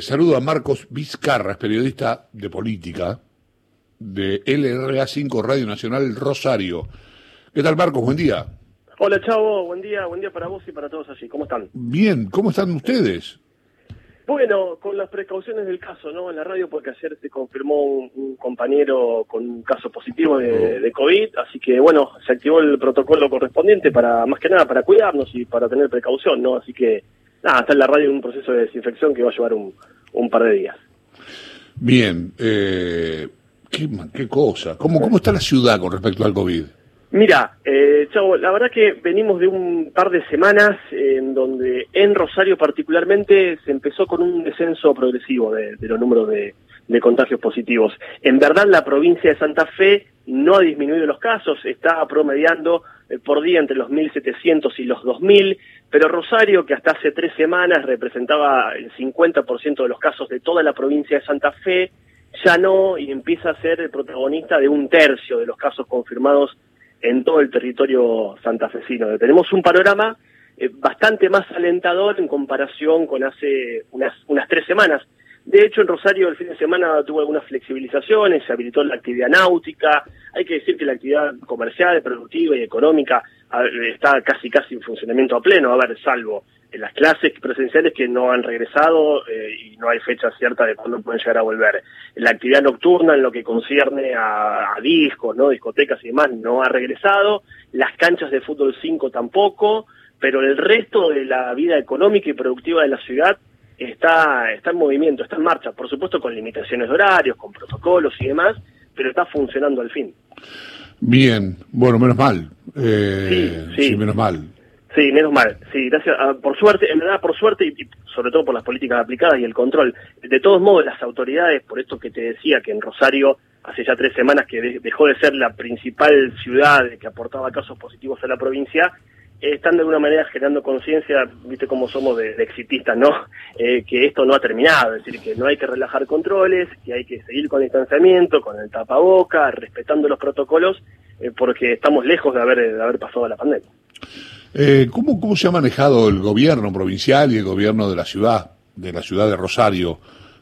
Saludo a Marcos Vizcarra, periodista de política de LRA5 Radio Nacional Rosario. ¿Qué tal Marcos? Buen día. Hola Chavo, buen día, buen día para vos y para todos allí. ¿Cómo están? Bien, ¿cómo están ustedes? Bueno, con las precauciones del caso, ¿no? En la radio porque ayer se confirmó un, compañero con un caso positivo de, de, COVID, así que bueno, se activó el protocolo correspondiente para, más que nada, para cuidarnos y para tener precaución, ¿no? Así que nada, está en la radio un proceso de desinfección que va a llevar un, un par de días. Bien, eh, ¿qué, qué cosa. ¿Cómo, ¿Cómo está la ciudad con respecto al COVID? Mira, eh, Chavo, la verdad que venimos de un par de semanas en donde en Rosario particularmente se empezó con un descenso progresivo de, los números de, de, contagios positivos. En verdad la provincia de Santa Fe no ha disminuido los casos, está promediando eh, por día entre los 1.700 y los 2.000, pero Rosario, que hasta hace tres semanas representaba el 50% de los casos de toda la provincia de Santa Fe, ya no y empieza a ser el protagonista de un tercio de los casos confirmados en todo el territorio santafesino. Tenemos un panorama eh, bastante más alentador en comparación con hace unas, unas tres semanas. De hecho, en Rosario el fin de semana tuvo algunas flexibilizaciones, se habilitó la actividad náutica, hay que decir que la actividad comercial, productiva y económica está casi casi en funcionamiento a pleno, a ver, salvo en las clases presenciales que no han regresado eh, y no hay fecha cierta de cuándo pueden llegar a volver. La actividad nocturna en lo que concierne a, discos, no discotecas y demás no ha regresado, las canchas de fútbol 5 tampoco, pero el resto de la vida económica y productiva de la ciudad está, está en movimiento, está en marcha, por supuesto con limitaciones de horarios, con protocolos y demás, pero está funcionando al fin. Bien, bueno, menos mal. Eh, sí, sí. menos mal. Sí, menos mal. Sí, gracias. Ah, por suerte, en verdad, por suerte y, sobre todo por las políticas aplicadas y el control. De todos modos, las autoridades, por esto que te decía que en Rosario hace ya tres semanas que dejó de ser la principal ciudad que aportaba casos positivos a la provincia, están de alguna manera generando conciencia, viste cómo somos de, exitistas, ¿no? Eh, que esto no ha terminado, es decir, que no hay que relajar controles, que hay que seguir con el distanciamiento, con el tapaboca, respetando los protocolos, eh, porque estamos lejos de haber, de haber pasado la pandemia. Eh, ¿cómo, ¿Cómo se ha manejado el gobierno provincial y el gobierno de la ciudad, de la ciudad de Rosario,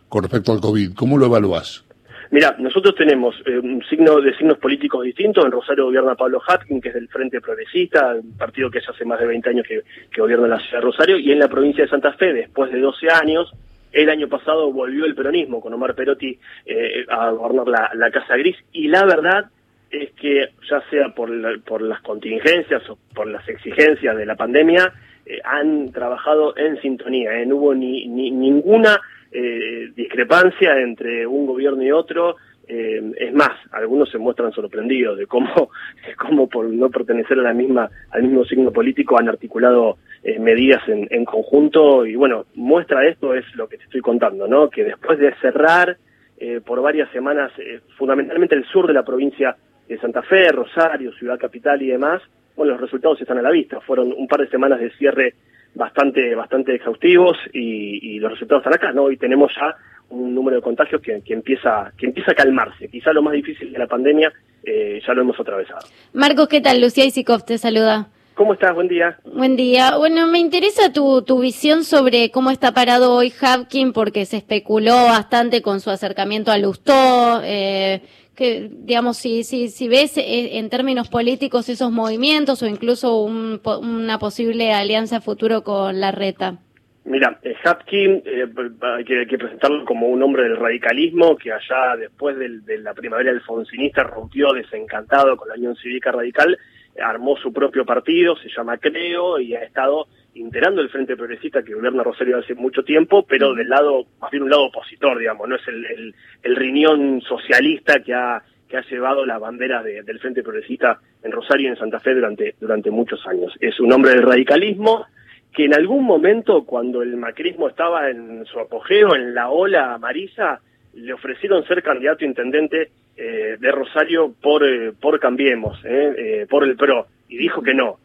con respecto al COVID? ¿Cómo lo evalúas? Mira, nosotros tenemos eh, un signo de signos políticos distintos. En Rosario gobierna Pablo Hatkin, que es del Frente Progresista, un partido que ya hace más de 20 años que, gobierna la ciudad de Rosario, y en la provincia de Santa Fe, después de 12 años, el año pasado volvió el peronismo con Omar Perotti eh, a gobernar la, la, Casa Gris, y la verdad es que ya sea por, por las contingencias o por las exigencias de la pandemia, eh, han trabajado en sintonía. No hubo ni, ni ninguna eh, discrepancia entre un gobierno y otro. Eh, es más, algunos se muestran sorprendidos de cómo, cómo por no pertenecer a la misma, al mismo signo político han articulado eh, medidas en, en, conjunto y bueno, muestra esto es lo que te estoy contando, ¿no? Que después de cerrar eh, por varias semanas, fundamentalmente el sur de la provincia de Santa Fe, Rosario, Ciudad Capital y demás, bueno, los resultados están a la vista. Fueron un par de semanas de cierre bastante, bastante exhaustivos y, los resultados están acá, ¿no? Y tenemos ya un número de contagios que, empieza, que empieza a calmarse. Quizá lo más difícil de la pandemia eh, ya lo hemos atravesado. Marcos, ¿qué tal? Lucía Isikov te saluda. ¿Cómo estás? Buen día. Buen día. Bueno, me interesa tu, tu visión sobre cómo está parado hoy Hapkin, porque se especuló bastante con su acercamiento a Lustó. Eh, que, digamos, si, si, si ves eh, en términos políticos esos movimientos o incluso una posible alianza futuro con la reta. Mira, eh, Hapkin eh, hay, que, presentarlo como un hombre del radicalismo que allá después de la primavera alfonsinista rompió desencantado con la Unión Cívica Radical, armó su propio partido, se llama Creo y ha estado integrando el Frente Progresista que gobierna Rosario hace mucho tiempo, pero del lado, más bien un lado opositor, digamos, no es el, el, riñón socialista que ha, que ha llevado la bandera del Frente Progresista en Rosario y en Santa Fe durante, durante muchos años. Es un hombre del radicalismo que en algún momento, cuando el macrismo estaba en su apogeo, en la ola amarilla, le ofrecieron ser candidato a intendente eh, de Rosario por, eh, por Cambiemos, eh, por el PRO, y dijo que no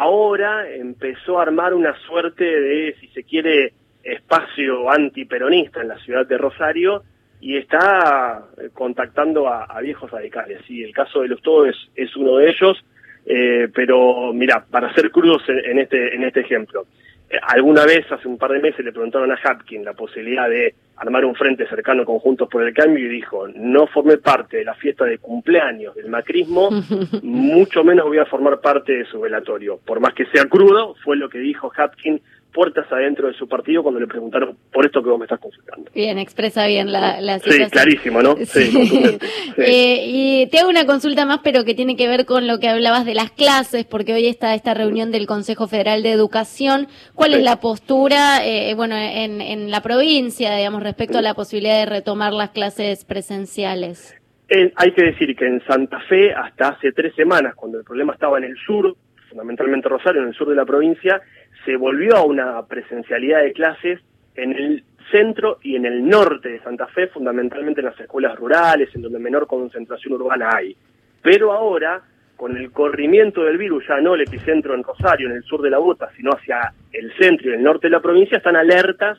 ahora empezó a armar una suerte de, si se quiere, espacio antiperonista en la ciudad de Rosario y está eh, contactando a, viejos radicales. Y el caso de los todos es, uno de ellos, eh, pero mira, para ser crudos en, este, en este ejemplo, alguna vez, hace un par de meses, le preguntaron a Hapkin la posibilidad de armar un frente cercano conjuntos por el cambio y dijo, no formé parte de la fiesta de cumpleaños del macrismo, mucho menos voy a formar parte de su velatorio. Por más que sea crudo, fue lo que dijo Hapkin puertas adentro de su partido cuando le preguntaron por esto que vos me estás consultando. Bien, expresa bien la, la situación. Sí, clarísimo, ¿no? Sí, eh, y te hago una consulta más, pero que tiene que ver con lo que hablabas de las clases, porque hoy está esta reunión del Consejo Federal de Educación. ¿Cuál es la postura, eh, bueno, en, en la provincia, digamos, respecto a la posibilidad de retomar las clases presenciales? Eh, hay que decir que en Santa Fe, hasta hace tres semanas, cuando el problema estaba en el sur, fundamentalmente Rosario, en el sur de la provincia, se volvió a una presencialidad de clases en el centro y en el norte de Santa Fe, fundamentalmente en las escuelas rurales, en donde menor concentración urbana hay. Pero ahora, con el corrimiento del virus, ya no el epicentro en Rosario, en el sur de la Bota, sino hacia el centro y el norte de la provincia, están alertas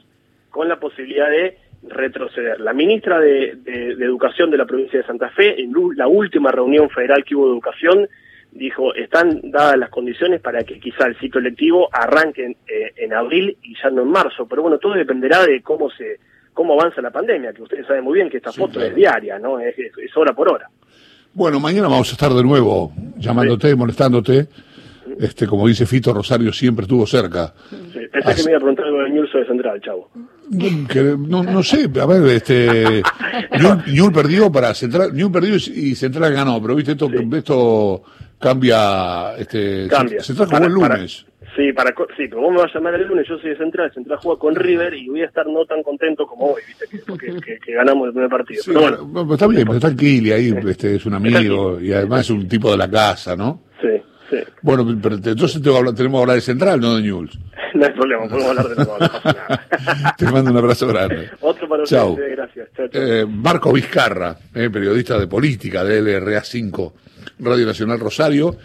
con la posibilidad de retroceder. La ministra de, Educación de la provincia de Santa Fe, en la última reunión federal que hubo de educación, dijo, están dadas las condiciones para que quizá el ciclo lectivo arranque eh, en, abril y ya no en marzo, pero bueno, todo dependerá de cómo se cómo avanza la pandemia, que ustedes saben muy bien que esta foto es diaria, ¿no? Es, hora por hora. Bueno, mañana vamos a estar de nuevo llamándote, molestándote. Este, como dice Fito Rosario, siempre estuvo cerca. Sí, pensé que me iba a preguntar algo del de Central, chavo. no, no sé, a ver, este, Newell perdió para Central, Newell perdió y Central ganó, pero viste esto, esto cambia, este, cambia. Central jugó el lunes. sí, para, sí, pero vos me vas a llamar el lunes, yo soy de Central, Central juega con River y voy a estar no tan contento como hoy, viste, que, que, ganamos el primer partido. pero bueno, está bien, pero está tranquilo ahí, este, es un amigo y además es un tipo de la casa, ¿no? Sí. Sí. Bueno, pero entonces tenemos que hablar de Central, no de Newell's. no hay problema, podemos hablar de nuevo, Te mando un abrazo grande. Otro para ustedes, gracias. Eh, Marco Vizcarra, eh, periodista de política de LRA5, Radio Nacional Rosario.